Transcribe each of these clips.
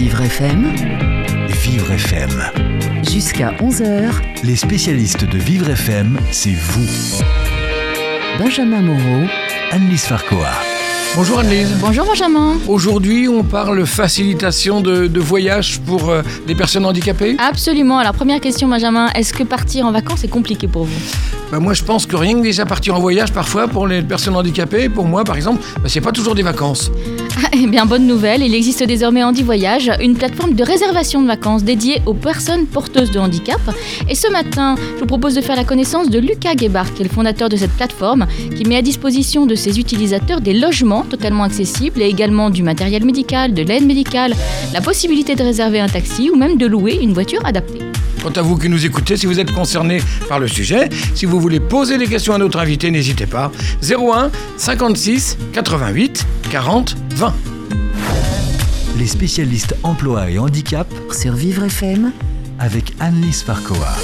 Vivre FM, Vivre FM. jusqu'à 11h, Les spécialistes de Vivre FM, c'est vous. Benjamin Moreau, Annelise Farcoa. Bonjour Annelise. Bonjour Benjamin. Aujourd'hui, on parle facilitation de, de voyage pour euh, les personnes handicapées? Absolument. Alors première question Benjamin, est-ce que partir en vacances est compliqué pour vous? Bah, moi, je pense que rien que déjà partir en voyage, parfois, pour les personnes handicapées, pour moi, par exemple, bah, c'est pas toujours des vacances. Eh bien bonne nouvelle, il existe désormais Handi Voyage, une plateforme de réservation de vacances dédiée aux personnes porteuses de handicap. Et ce matin, je vous propose de faire la connaissance de Lucas Gebhardt, qui est le fondateur de cette plateforme, qui met à disposition de ses utilisateurs des logements totalement accessibles et également du matériel médical, de l'aide médicale, la possibilité de réserver un taxi ou même de louer une voiture adaptée. Quant à vous qui nous écoutez, si vous êtes concerné par le sujet, si vous voulez poser des questions à notre invité, n'hésitez pas. 01 56 88 40 20. Les spécialistes emploi et handicap sur Vivre FM, avec Annelise Farcoa.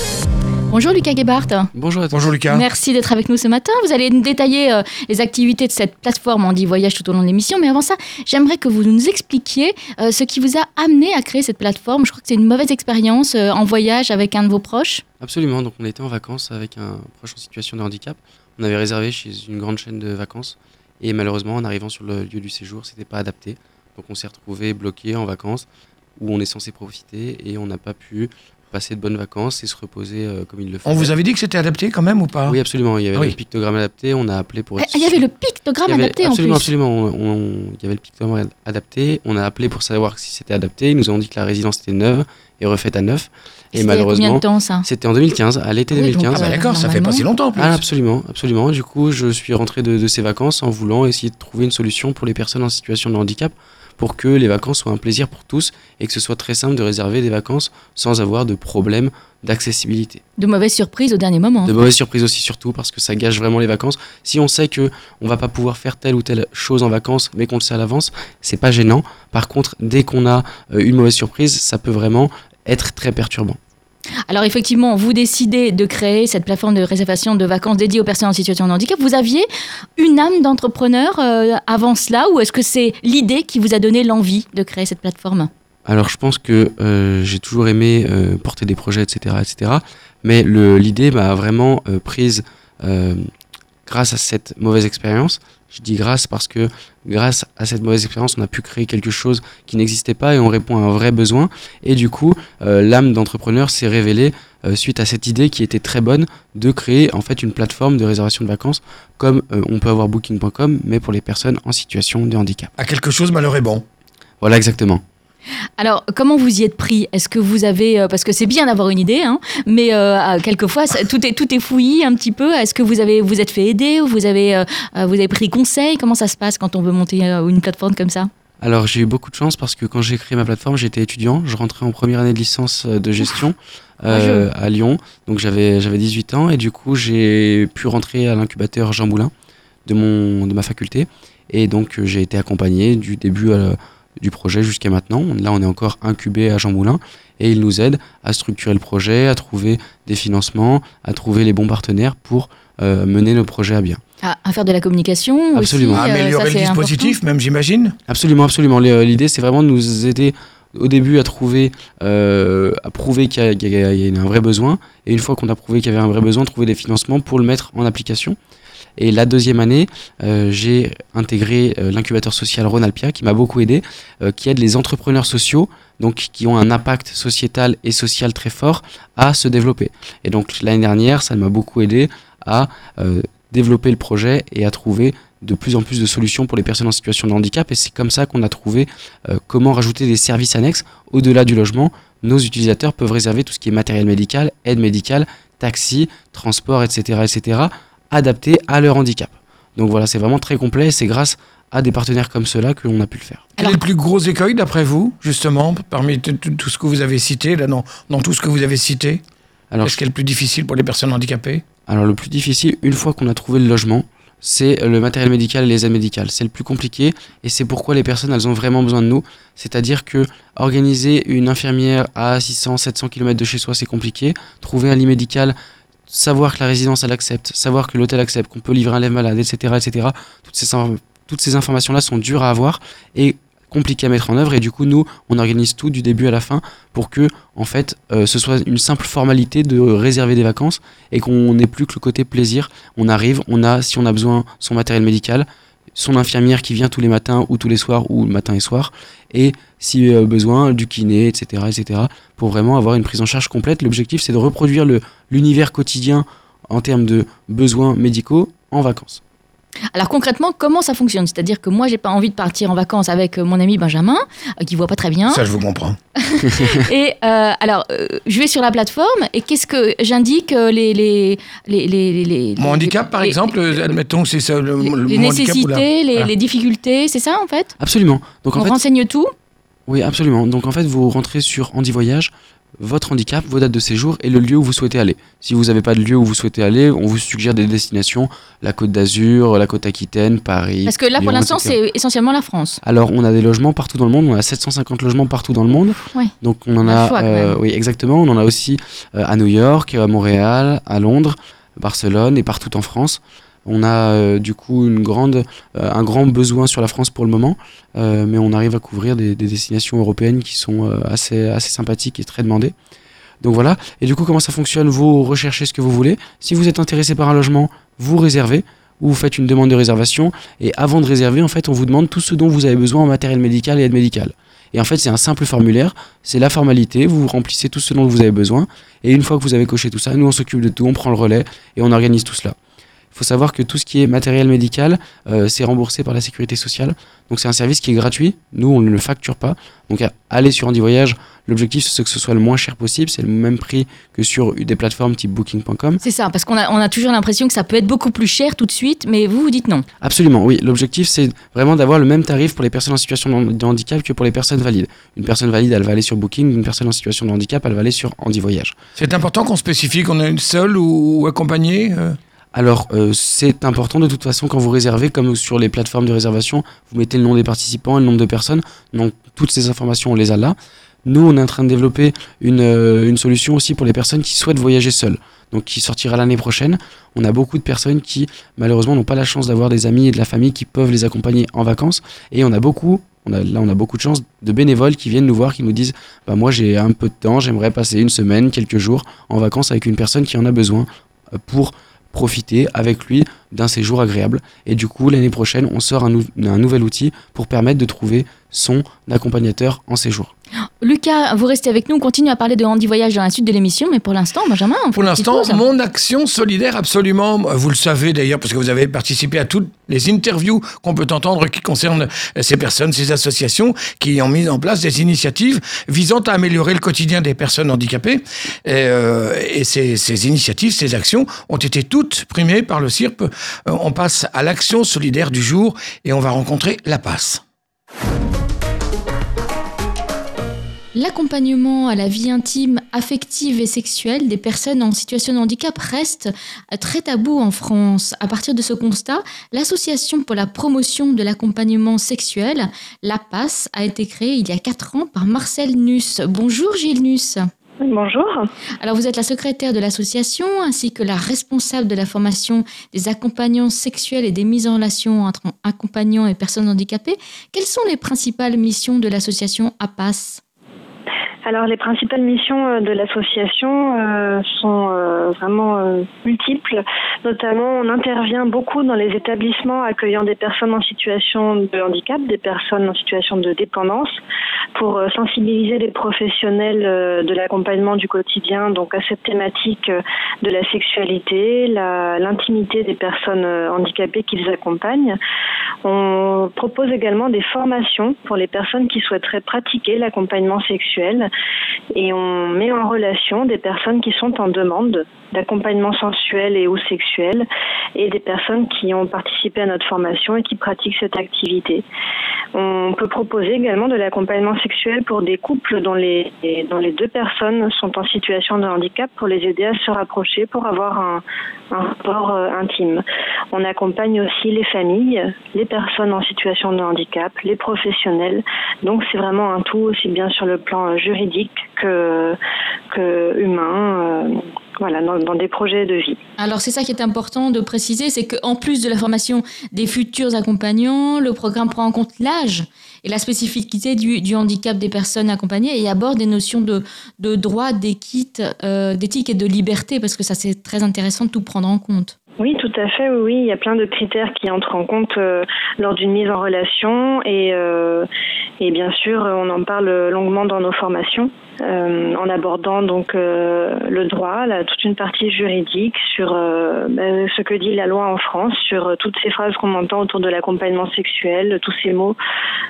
Bonjour Lucas Gebhardt. Bonjour à tous. Bonjour Lucas. Merci d'être avec nous ce matin. Vous allez nous détailler euh, les activités de cette plateforme Andy Voyage tout au long de l'émission. Mais avant ça, j'aimerais que vous nous expliquiez euh, ce qui vous a amené à créer cette plateforme. Je crois que c'est une mauvaise expérience euh, en voyage avec un de vos proches. Absolument, donc on était en vacances avec un proche en situation de handicap. On avait réservé chez une grande chaîne de vacances et malheureusement en arrivant sur le lieu du séjour, c'était pas adapté. Donc on s'est retrouvé bloqué en vacances où on est censé profiter et on n'a pas pu passer de bonnes vacances et se reposer euh, comme il le On fallait. vous avait dit que c'était adapté quand même ou pas? Oui, absolument, il y avait Ah oui. le pictogramme adapté, on a appelé pour Ah, Il y avait le pictogramme avait- adapté en absolument, plus. Absolument, on- on- il y avait le pictogramme adapté, on a appelé pour savoir si c'était adapté, ils nous ont dit que la résidence était neuve et refaite à neuf. Et combien malheureusement, de temps ça? c'était en 2015, à l'été Oui, donc, 2015. Ah bah Euh, d'accord, ça fait pas si longtemps en plus. Ah, absolument, absolument. Du coup, je suis rentré de, de ces vacances en voulant essayer de trouver une solution pour les personnes en situation de handicap pour que les vacances soient un plaisir pour tous et que ce soit très simple de réserver des vacances sans avoir de problème d'accessibilité. De mauvaises surprises au dernier moment. De mauvaises surprises aussi surtout parce que ça gâche vraiment les vacances. Si on sait que on va pas pouvoir faire telle ou telle chose en vacances mais qu'on le sait à l'avance, c'est pas gênant. Par contre, dès qu'on a euh, une mauvaise surprise, ça peut vraiment être très perturbant. Alors effectivement, vous décidez de créer cette plateforme de réservation de vacances dédiée aux personnes en situation de handicap. Vous aviez une âme d'entrepreneur euh, avant cela ou est-ce que c'est l'idée qui vous a donné l'envie de créer cette plateforme? Alors je pense que euh, j'ai toujours aimé euh, porter des projets, etc. etc. mais l'idée m'a vraiment prise grâce à cette mauvaise expérience. Je dis grâce parce que grâce à cette mauvaise expérience, on a pu créer quelque chose qui n'existait pas et on répond à un vrai besoin. Et du coup, euh, l'âme d'entrepreneur s'est révélée euh, suite à cette idée qui était très bonne de créer en fait une plateforme de réservation de vacances comme euh, on peut avoir booking.com mais pour les personnes en situation de handicap. À quelque chose, malheur est bon. Voilà exactement. Alors, comment vous y êtes pris? Est-ce que vous avez, euh, parce que c'est bien d'avoir une idée, hein, mais euh, euh, quelquefois ça- tout est tout est fouillis un petit peu. Est-ce que vous avez vous êtes fait aider ou vous avez euh, vous avez pris conseil? Comment ça se passe quand on veut monter une plateforme comme ça? Alors j'ai eu beaucoup de chance parce que quand j'ai créé ma plateforme, j'étais étudiant, je rentrais en première année de licence de gestion euh, à Lyon, donc j'avais j'avais 18 ans et du coup j'ai pu rentrer à l'incubateur Jean Moulin de mon de ma faculté. Et donc j'ai été accompagné du début à- du projet jusqu'à maintenant. Là on est encore incubé à Jean Moulin et il nous aide à structurer le projet, à trouver des financements, à trouver les bons partenaires pour euh, mener le projet à bien. à, à faire de la communication Absolument. aussi, euh, Améliorer ça, le dispositif, même j'imagine. Absolument, absolument. L- L'idée, c'est vraiment de nous aider au début à trouver, euh, à prouver qu'il y a un vrai besoin. Et une fois qu'on a prouvé qu'il y avait un vrai besoin, trouver des financements pour le mettre en application. Et la deuxième année, euh, j'ai intégré euh, l'incubateur social Ronalpia qui m'a beaucoup aidé, euh, qui aide les entrepreneurs sociaux, donc qui ont un impact sociétal et social très fort, à se développer. Et donc l'année dernière, ça m'a beaucoup aidé à développer le projet et à trouver de plus en plus de solutions pour les personnes en situation de handicap. Et c'est comme ça qu'on a trouvé comment rajouter des services annexes au-delà du logement. Nos utilisateurs peuvent réserver tout ce qui est matériel médical, aide médicale, taxi, transport, etc., etc., adapté à leur handicap. Donc voilà, c'est vraiment très complet et c'est grâce à des partenaires comme ceux-là que l'on a pu le faire. Quel est le plus gros écueil d'après vous, justement, parmi tout- ce que vous avez cité, là, dans, dans tout ce que vous avez cité? Alors, Qu'est-ce qui est le plus difficile pour les personnes handicapées? Alors le plus difficile, une fois qu'on a trouvé le logement, c'est le matériel médical et les aides médicales. C'est le plus compliqué et c'est pourquoi les personnes, elles ont vraiment besoin de nous. C'est-à-dire que organiser une infirmière à 600, 700 km de chez soi, c'est compliqué. Trouver un lit médical, savoir que la résidence, elle accepte, savoir que l'hôtel accepte, qu'on peut livrer un lève malade, etc., etc. Toutes ces, toutes ces informations-là sont dures à avoir et compliqué à mettre en œuvre et du coup nous on organise tout du début à la fin pour que en fait euh, ce soit une simple formalité de réserver des vacances et qu'on n'ait plus que le côté plaisir. On arrive, on a si on a besoin son matériel médical, son infirmière qui vient tous les matins ou tous les soirs ou matin et soir et si euh, besoin du kiné etc etc pour vraiment avoir une prise en charge complète. L'objectif c'est de reproduire le l'univers quotidien en termes de besoins médicaux en vacances. Alors concrètement, comment ça fonctionne? C'est-à-dire que moi, j'ai pas envie de partir en vacances avec euh, mon ami Benjamin, euh, qui voit pas très bien. Ça, je vous comprends. Et euh, alors, euh, je vais sur la plateforme et qu'est-ce que j'indique les, les, les, les, les- Mon handicap, par les- exemple, les- admettons que c'est ça le, les, le- les mon handicap ou la- nécessités, les, Voilà. les difficultés, c'est ça en fait? Absolument. Donc en On fait, renseigne tout? Oui, absolument. Donc en fait, vous rentrez sur Handy Voyage, votre handicap, vos dates de séjour et le lieu où vous souhaitez aller. Si vous n'avez pas de lieu où vous souhaitez aller, on vous suggère des destinations, la Côte d'Azur, la Côte Aquitaine, Paris. Parce que là, pour l'instant, c'est essentiellement la France. Alors, on a des logements partout dans le monde. On a 750 logements partout dans le monde. Ouais. Donc, on en a. choix, euh, oui, exactement. On en a aussi euh, à New York, à Montréal, à Londres, Barcelone et partout en France. On a euh, du coup une grande, euh, un grand besoin sur la France pour le moment, euh, mais on arrive à couvrir des, des destinations européennes qui sont assez, assez sympathiques et très demandées. Donc voilà. Et du coup, comment ça fonctionne? Vous recherchez ce que vous voulez. Si vous êtes intéressé par un logement, vous réservez ou vous faites une demande de réservation. Et avant de réserver, en fait, on vous demande tout ce dont vous avez besoin en matériel médical et aide médicale. Et en fait, c'est un simple formulaire, c'est la formalité, vous remplissez tout ce dont vous avez besoin. Et une fois que vous avez coché tout ça, nous, on s'occupe de tout, on prend le relais et on organise tout cela. Il faut savoir que tout ce qui est matériel médical, euh, c'est remboursé par la sécurité sociale. Donc c'est un service qui est gratuit. Nous, on ne le facture pas. Donc à- allez sur Handy Voyage. L'objectif, c'est que ce soit le moins cher possible. C'est le même prix que sur des plateformes type Booking.com. C'est ça, parce qu'on a, on a toujours l'impression que ça peut être beaucoup plus cher tout de suite, mais vous, vous dites non. Absolument, oui. L'objectif, c'est vraiment d'avoir le même tarif pour les personnes en situation de handicap que pour les personnes valides. Une personne valide, elle va aller sur Booking. Une personne en situation de handicap, elle va aller sur Handy Voyage. C'est important qu'on spécifie qu'on est une seule ou, ou accompagnée euh? Alors, euh, c'est important de toute façon quand vous réservez, comme sur les plateformes de réservation, vous mettez le nom des participants le nombre de personnes. Donc, toutes ces informations, on les a là. Nous, on est en train de développer une, euh, une solution aussi pour les personnes qui souhaitent voyager seules. Donc, qui sortira l'année prochaine. On a beaucoup de personnes qui, malheureusement, n'ont pas la chance d'avoir des amis et de la famille qui peuvent les accompagner en vacances. Et on a beaucoup, on a, là, on a beaucoup de chance de bénévoles qui viennent nous voir, qui nous disent bah, Moi, j'ai un peu de temps, j'aimerais passer une semaine, quelques jours en vacances avec une personne qui en a besoin euh, pour profiter avec lui d'un séjour agréable. Et du coup, l'année prochaine, on sort un, nou- un nouvel outil pour permettre de trouver son accompagnateur en séjour. Lucas, vous restez avec nous, on continue à parler de Handy Voyage dans la suite de l'émission, mais pour l'instant, Benjamin, on fait Pour l'instant, mon action solidaire, absolument. Vous le savez d'ailleurs, parce que vous avez participé à toutes les interviews qu'on peut entendre qui concernent ces personnes, ces associations qui ont mis en place des initiatives visant à améliorer le quotidien des personnes handicapées. Et, euh, et ces, ces initiatives, ces actions ont été toutes primées par le CIRP. Euh, on passe à l'action solidaire du jour et on va rencontrer la passe. L'accompagnement à la vie intime, affective et sexuelle des personnes en situation de handicap reste très tabou en France. À partir de ce constat, l'Association pour la promotion de l'accompagnement sexuel, la PAS, a été créée il y a 4 ans par Marcel Nuss. Bonjour Gilles Nuss. Bonjour. Alors vous êtes la secrétaire de l'association ainsi que la responsable de la formation des accompagnants sexuels et des mises en relation entre accompagnants et personnes handicapées. Quelles sont les principales missions de l'association APAS Alors les principales missions euh, de l'association euh, sont euh, vraiment euh, multiples. Notamment, on intervient beaucoup dans les établissements accueillant des personnes en situation de handicap, des personnes en situation de dépendance, pour euh, sensibiliser les professionnels euh, de l'accompagnement du quotidien donc à cette thématique de la sexualité, l'intimité des personnes handicapées qu'ils accompagnent. On propose également des formations pour les personnes qui souhaiteraient pratiquer l'accompagnement sexuel et on met en relation des personnes qui sont en demande d'accompagnement sensuel et ou sexuel et des personnes qui ont participé à notre formation et qui pratiquent cette activité. On peut proposer également de l'accompagnement sexuel pour des couples dont les, dont les deux personnes sont en situation de handicap pour les aider à se rapprocher pour avoir un, rapport euh, intime. On accompagne aussi les familles, les personnes en situation de handicap, les professionnels. Donc c'est vraiment un tout aussi bien sur le plan euh, juridique que, que humain. Voilà, dans, dans, des projets de vie. Alors c'est ça qui est important de préciser, c'est qu'en plus de la formation des futurs accompagnants, le programme prend en compte l'âge et la spécificité du, du, handicap des personnes accompagnées et aborde des notions de, de droit, euh, d'éthique et de liberté, parce que ça c'est très intéressant de tout prendre en compte. Oui, tout à fait. Oui, il y a plein de critères qui entrent en compte euh, lors d'une mise en relation et, euh, et bien sûr, on en parle longuement dans nos formations. Euh, en abordant donc le droit, là, toute une partie juridique sur ben, ce que dit la loi en France, sur toutes ces phrases qu'on entend autour de l'accompagnement sexuel, tous ces mots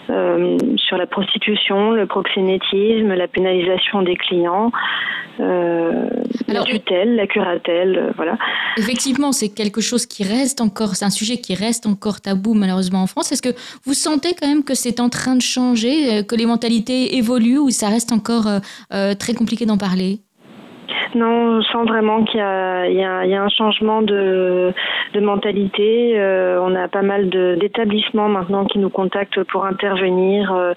sur la prostitution, le proxénétisme, la pénalisation des clients, la tutelle, la curatelle, voilà. Effectivement, c'est quelque chose qui reste encore, c'est un sujet qui reste encore tabou malheureusement en France. Est-ce que vous sentez quand même que c'est en train de changer, que les mentalités évoluent ou ça reste encore euh, très compliqué d'en parler? Non, on sent vraiment qu'il y, y, y a, un changement de, de mentalité. Euh, on a pas mal d'établissements maintenant qui nous contactent pour intervenir, euh,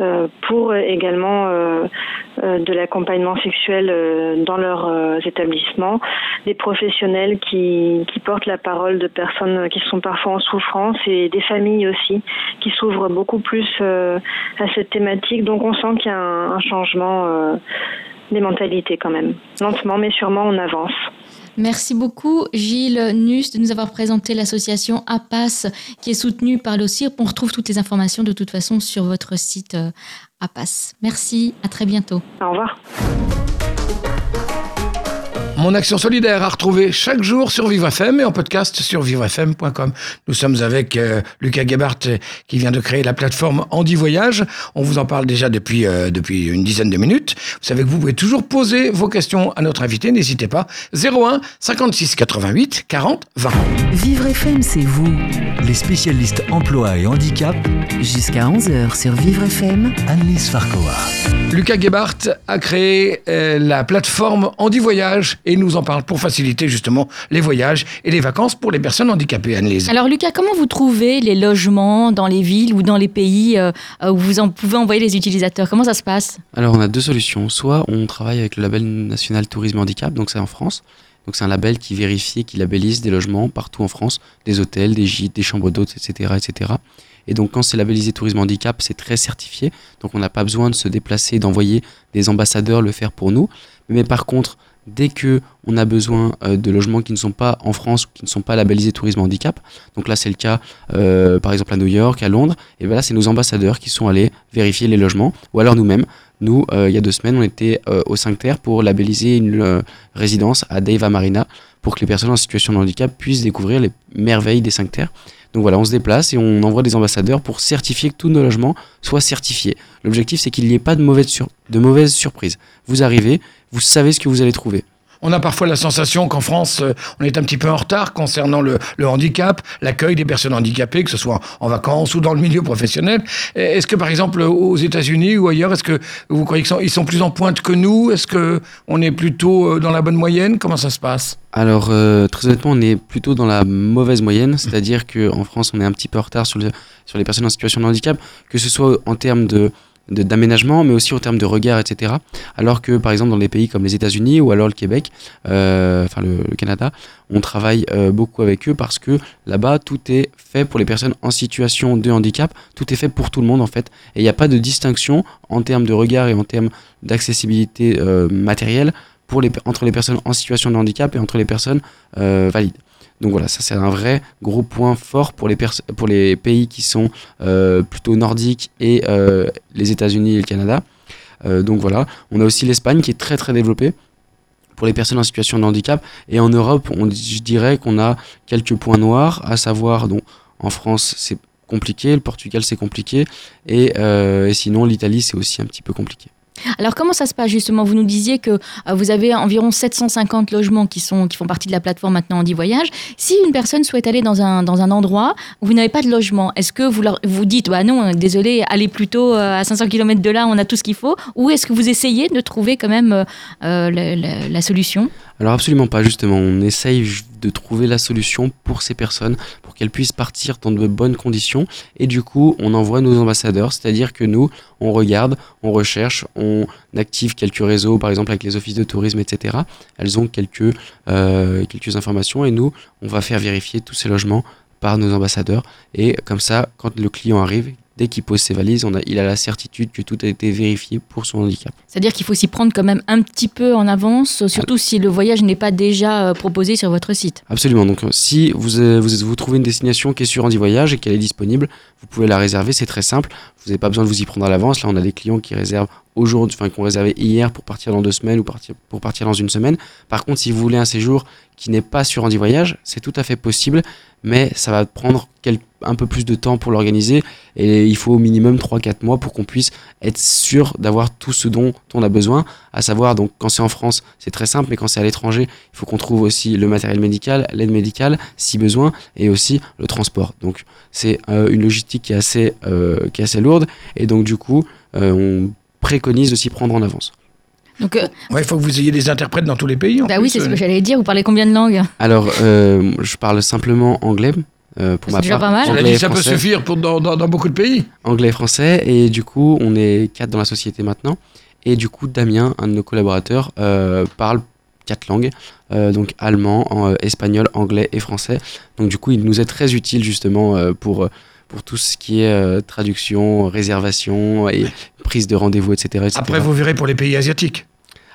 euh pour également euh, de l'accompagnement sexuel dans leurs établissements. Des professionnels qui, qui portent la parole de personnes qui sont parfois en souffrance et des familles aussi qui s'ouvrent beaucoup plus à cette thématique. Donc on sent qu'il y a un, un changement des mentalités quand même. Lentement mais sûrement on avance. Merci beaucoup Gilles Nus de nous avoir présenté l'association APAS qui est soutenue par l'OCIRP. On retrouve toutes les informations de toute façon sur votre site euh, APAS. Merci, à très bientôt. Au revoir. Mon action solidaire à retrouver chaque jour sur Vivre FM et en podcast sur vivrefm.com. Nous sommes avec euh, Lucas Gebhardt qui vient de créer la plateforme Andy Voyage. On vous en parle déjà depuis, euh, depuis une dizaine de minutes. Vous savez que vous pouvez toujours poser vos questions à notre invité. N'hésitez pas. 01 56 88 40 20. Vivre FM, c'est vous. Les spécialistes emploi et handicap. Jusqu'à 11h sur Vivre FM. Annelise Farcoa. Lucas Gebhardt a créé euh, la plateforme Andy Voyage et nous en parle pour faciliter justement les voyages et les vacances pour les personnes handicapées, Annelise. Alors Lucas, comment vous trouvez les logements dans les villes ou dans les pays euh, où vous en pouvez envoyer les utilisateurs? Comment ça se passe? Alors on a deux solutions. Soit on travaille avec le label national tourisme handicap, donc c'est en France. Donc c'est un label qui vérifie, qui labellise des logements partout en France, des hôtels, des gîtes, des chambres d'hôtes, etc., etc. Et donc quand c'est labellisé tourisme handicap, c'est très certifié. Donc on n'a pas besoin de se déplacer, d'envoyer des ambassadeurs le faire pour nous. Mais par contre, dès que on a besoin euh, de logements qui ne sont pas en France, qui ne sont pas labellisés tourisme handicap, donc là c'est le cas euh, par exemple à New York, à Londres, et bien là c'est nos ambassadeurs qui sont allés vérifier les logements, ou alors nous-mêmes. Nous, euh, il y a deux semaines, on était au 5 Terre pour labelliser une résidence à Deva Marina pour que les personnes en situation de handicap puissent découvrir les merveilles des 5 Terres. Donc voilà, on se déplace et on envoie des ambassadeurs pour certifier que tous nos logements soient certifiés. L'objectif, c'est qu'il n'y ait pas de mauvaises, surprises. Vous arrivez, vous savez ce que vous allez trouver. On a parfois la sensation qu'en France, euh, on est un petit peu en retard concernant le, handicap, l'accueil des personnes handicapées, que ce soit en vacances ou dans le milieu professionnel. Est-ce que, par exemple, aux États-Unis ou ailleurs, est-ce que vous croyez qu'ils sont, plus en pointe que nous? Est-ce qu'on est plutôt euh, dans la bonne moyenne? Comment ça se passe? Alors, euh, très honnêtement, on est plutôt dans la mauvaise moyenne, c'est-à-dire qu'en France, on est un petit peu en retard sur les personnes en situation de handicap, que ce soit en termes de d'aménagement, mais aussi en termes de regard, etc. Alors que, par exemple, dans des pays comme les États-Unis ou alors le Québec, euh, enfin le, Canada, on travaille euh, beaucoup avec eux parce que là-bas, tout est fait pour les personnes en situation de handicap, tout est fait pour tout le monde en fait, et il n'y a pas de distinction en termes de regard et en termes d'accessibilité euh, matérielle pour les, entre les personnes en situation de handicap et entre les personnes valides. Donc voilà, ça c'est un vrai gros point fort pour les, pays qui sont euh, plutôt nordiques et euh, les États-Unis et le Canada. Euh, donc voilà, on a aussi l'Espagne qui est très très développée pour les personnes en situation de handicap. Et en Europe, on, je dirais qu'on a quelques points noirs, à savoir, donc, en France c'est compliqué, le Portugal c'est compliqué, et sinon l'Italie c'est aussi un petit peu compliqué. Alors comment ça se passe justement? Vous nous disiez que euh, vous avez environ 750 logements qui, sont, qui font partie de la plateforme maintenant Andy Voyage. Si une personne souhaite aller dans un, dans un endroit où vous n'avez pas de logement, est-ce que vous leur, vous dites bah non, désolé, allez plutôt euh, à 500 km de là, on a tout ce qu'il faut Ou est-ce que vous essayez de trouver quand même euh, la, solution? Alors absolument pas, justement. On essaye de trouver la solution pour ces personnes, pour qu'elles puissent partir dans de bonnes conditions. Et du coup, on envoie nos ambassadeurs, c'est-à-dire que nous, on regarde, on recherche, on active quelques réseaux, par exemple avec les offices de tourisme, etc. Elles ont quelques, euh, quelques informations et nous, on va faire vérifier tous ces logements par nos ambassadeurs. Et comme ça, quand le client arrive, dès qu'il pose ses valises, on a, il a la certitude que tout a été vérifié pour son handicap. C'est-à-dire qu'il faut s'y prendre quand même un petit peu en avance, surtout si le voyage n'est pas déjà euh, proposé sur votre site. Absolument. Donc, euh, si vous, euh, vous, vous trouvez une destination qui est sur Andy Voyage et qu'elle est disponible, vous pouvez la réserver. C'est très simple. Vous n'avez pas besoin de vous y prendre à l'avance. Là, on a des clients qui réservent aujourd'hui, enfin, qui ont réservé hier pour partir dans deux semaines ou pour partir dans une semaine. Par contre, si vous voulez un séjour qui n'est pas sur Andy Voyage, c'est tout à fait possible, mais ça va prendre un peu plus de temps pour l'organiser et il faut au minimum 3-4 mois pour qu'on puisse être sûr d'avoir tout ce dont on a besoin, à savoir donc quand c'est en France c'est très simple mais quand c'est à l'étranger il faut qu'on trouve aussi le matériel médical, l'aide médicale si besoin et aussi le transport. Donc c'est euh, une logistique qui est assez, euh, qui est assez lourde et donc du coup euh, on préconise de s'y prendre en avance. Donc, euh, Ouais, il faut que vous ayez des interprètes dans tous les pays. en bah plus. oui, c'est ce que j'allais dire. Vous parlez combien de langues? Alors euh, je parle simplement anglais. euh, pour C'est ma déjà part. pas mal. Anglais dit, ça peut suffire pour dans, dans- dans beaucoup de pays. anglais et français et du coup on est quatre dans la société maintenant et du coup Damien un de nos collaborateurs euh, parle quatre langues euh, donc allemand en, euh, espagnol anglais et français donc du coup il nous est très utile justement euh, pour euh, pour tout ce qui est euh, traduction réservation et prise de rendez-vous etc, etc. Après, vous verrez pour les pays asiatiques.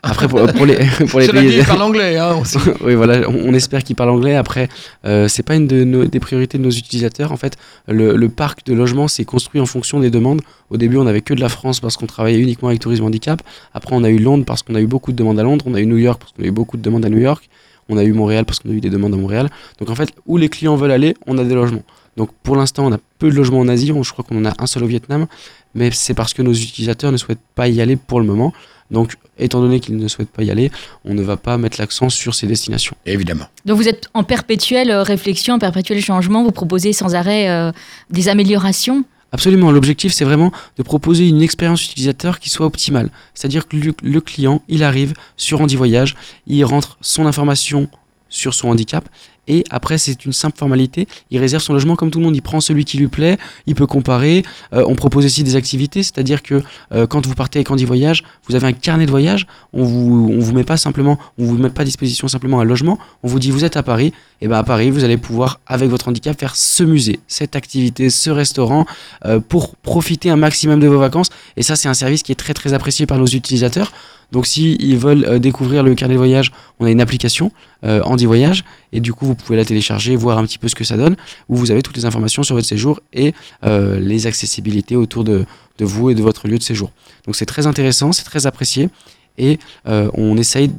Après, pour, pour les pour les Cela dit, pays ils parlent anglais. Hein, oui, voilà, on, on espère qu'ils parlent anglais. Après, euh, c'est pas une de nos- des priorités de nos utilisateurs. En fait, le, le parc de logement s'est construit en fonction des demandes. Au début, on avait que de la France parce qu'on travaillait uniquement avec Tourisme Handicap. Après, on a eu Londres parce qu'on a eu beaucoup de demandes à Londres. On a eu New York parce qu'on a eu beaucoup de demandes à New York. On a eu Montréal parce qu'on a eu des demandes à Montréal. Donc, en fait, où les clients veulent aller, on a des logements. Donc, pour l'instant, on a peu de logements en Asie. Je crois qu'on en a un seul au Vietnam. Mais c'est parce que nos utilisateurs ne souhaitent pas y aller pour le moment. Donc, étant donné qu'ils ne souhaitent pas y aller, on ne va pas mettre l'accent sur ces destinations. Évidemment. Donc vous êtes en perpétuelle euh, réflexion, en perpétuel changement. Vous proposez sans arrêt euh, des améliorations? Absolument, l'objectif c'est vraiment de proposer une expérience utilisateur qui soit optimale. C'est-à-dire que le, le client, il arrive sur Handy Voyage, il rentre son information sur son handicap et après c'est une simple formalité, il réserve son logement comme tout le monde, il prend celui qui lui plaît, il peut comparer, Euh, on propose aussi des activités, c'est-à-dire que euh, quand vous partez avec Handy Voyage, vous avez un carnet de voyage, on vous, vous met pas simplement, on vous met à disposition simplement un logement, on vous dit vous êtes à Paris, et ben à Paris vous allez pouvoir avec votre handicap faire ce musée, cette activité, ce restaurant, euh, pour profiter un maximum de vos vacances. Et ça, c'est un service qui est très très apprécié par nos utilisateurs. Donc, si ils veulent euh, découvrir le carnet de voyage, on a une application euh, Andy Voyage, et du coup, vous pouvez la télécharger, voir un petit peu ce que ça donne, où vous avez toutes les informations sur votre séjour et euh, les accessibilités autour de, vous et de votre lieu de séjour. Donc, c'est très intéressant, c'est très apprécié, et euh, on essaye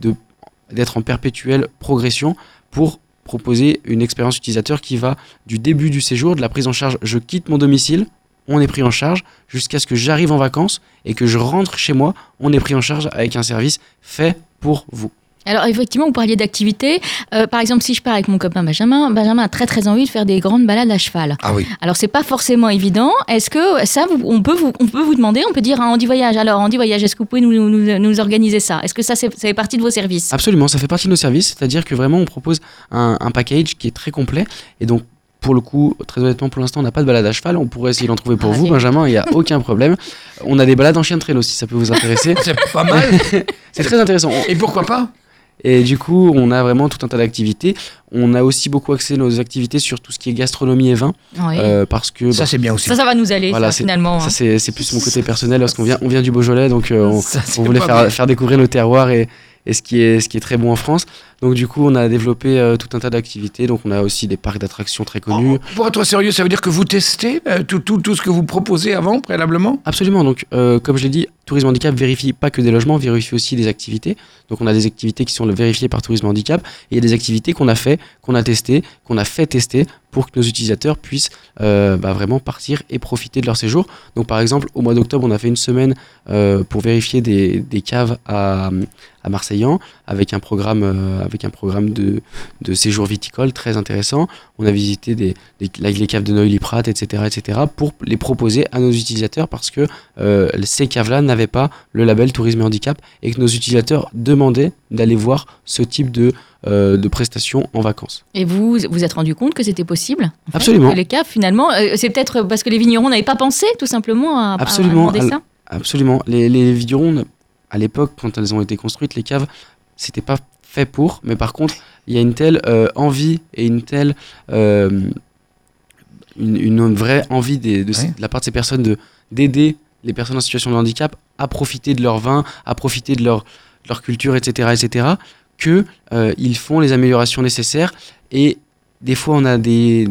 d'être en perpétuelle progression pour proposer une expérience utilisateur qui va du début du séjour, de la prise en charge, je quitte mon domicile, on est pris en charge, jusqu'à ce que j'arrive en vacances et que je rentre chez moi, on est pris en charge avec un service fait pour vous. Alors effectivement, vous parliez d'activités. Euh, par exemple, si je pars avec mon copain Benjamin, Benjamin a très très envie de faire des grandes balades à cheval. Ah oui. Alors c'est pas forcément évident. Est-ce que ça, vous- on peut vous, on peut vous demander, on peut dire à Andy Voyage. Alors Andy Voyage, est-ce que vous pouvez nous, nous, nous organiser ça? Est-ce que ça, c'est- ça fait partie de vos services? Absolument, ça fait partie de nos services, c'est-à-dire que vraiment on propose un, un package qui est très complet et donc pour le coup, très honnêtement, pour l'instant, on n'a pas de balade à cheval. On pourrait essayer d'en trouver pour Ah, vous, Benjamin, il n'y a aucun problème. On a des balades en chien de traîneau, si ça peut vous intéresser. C'est pas mal. C'est très intéressant. Et pourquoi pas? Et du coup, on a vraiment tout un tas d'activités. On a aussi beaucoup axé nos activités sur tout ce qui est gastronomie et vin, Oui. euh, parce que Ça, bah, c'est bien aussi. Ça, ça va nous aller, Voilà, ça, c'est- finalement. ça hein. c'est c'est plus mon côté personnel, parce qu'on vient, on vient du Beaujolais, donc euh, on, Ça, c'est on voulait faire, découvrir nos terroirs et, et ce, qui est, ce qui est très bon en France. Donc du coup, on a développé euh, tout un tas d'activités. Donc on a aussi des parcs d'attractions très connus. Oh, Pour être sérieux, ça veut dire que vous testez euh, tout, tout, tout ce que vous proposez avant, préalablement? Absolument. Donc, euh, comme je l'ai dit, Tourisme Handicap vérifie pas que des logements, vérifie aussi des activités. Donc, on a des activités qui sont vérifiées par Tourisme Handicap et il y a des activités qu'on a fait, qu'on a testé, qu'on a fait tester pour que nos utilisateurs puissent bah, vraiment partir et profiter de leur séjour. Donc, par exemple, au mois d'octobre, on a fait une semaine pour vérifier des, des caves à, à Marseillan avec un programme, avec un programme de, de séjour viticole très intéressant. On a visité des, des- les caves de Neuilly-Prat, etc., etc., pour les proposer à nos utilisateurs parce que euh, ces caves-là n'avaient pas le label tourisme et handicap et que nos utilisateurs demandaient d'aller voir ce type de, euh, de prestations en vacances. Et vous vous êtes rendu compte que c'était possible en fait, Absolument. que les caves, finalement, euh, c'est peut-être parce que les vignerons n'avaient pas pensé tout simplement à, à- à Absolument. ça Absolument. Les, les vignerons, à l'époque, quand elles ont été construites, les caves, c'était pas fait pour. Mais par contre, il y a une telle euh, envie et une telle. euh, une, une vraie envie des- de, Ouais. de la part de ces personnes de d'aider les personnes en situation de handicap à profiter de leur vin, à profiter de leur, de leur culture, etc., etc., que euh, ils font les améliorations nécessaires et des fois, on a des,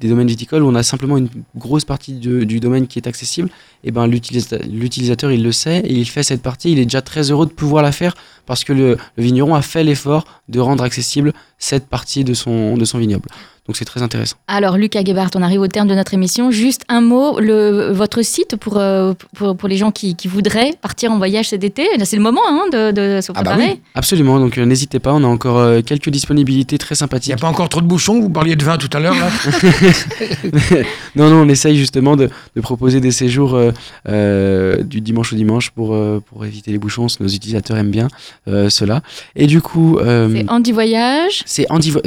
domaines viticoles où on a simplement une grosse partie du domaine qui est accessible. Et ben, l'utilisa- l'utilisateur, il le sait et il fait cette partie. Il est déjà très heureux de pouvoir la faire parce que le, vigneron a fait l'effort de rendre accessible cette partie de son vignoble. Donc, c'est très intéressant. Alors, Lucas Gebhardt, on arrive au terme de notre émission. Juste un mot, le, votre site pour, euh, pour, pour les gens qui, qui voudraient partir en voyage cet été. Là, c'est le moment hein, de, de se Ah bah préparer. oui. Absolument. Donc, euh, n'hésitez pas. On a encore euh, quelques disponibilités très Il n'y sympathiques. a pas encore trop de bouchons, vous parliez de vin tout à l'heure, non, non, on essaye justement de, de proposer des séjours euh, euh, du dimanche au dimanche pour, euh, pour éviter les bouchons. Nos utilisateurs aiment bien euh, cela. Et du coup, euh, C'est Andy Voyage. c'est handivo-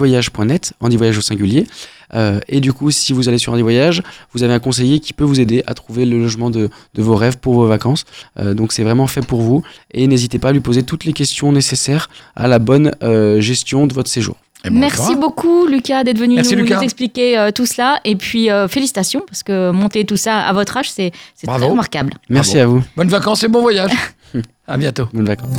www.handivoyage.net, handivoyage au singulier. Euh, et du coup, si vous allez sur Handivoyage, vous avez un conseiller qui peut vous aider à trouver le logement de, de vos rêves pour vos vacances. Euh, donc c'est vraiment fait pour vous. Et n'hésitez pas à lui poser toutes les questions nécessaires à la bonne euh, gestion de votre séjour. Merci beaucoup, Lucas, d'être venu Merci, nous, Lucas. nous expliquer euh, tout cela. Et puis, euh, félicitations, parce que monter tout ça à votre âge, c'est c'est très remarquable. Merci Bravo. à vous. Bonnes vacances et bon voyage. à bientôt. Bonnes vacances.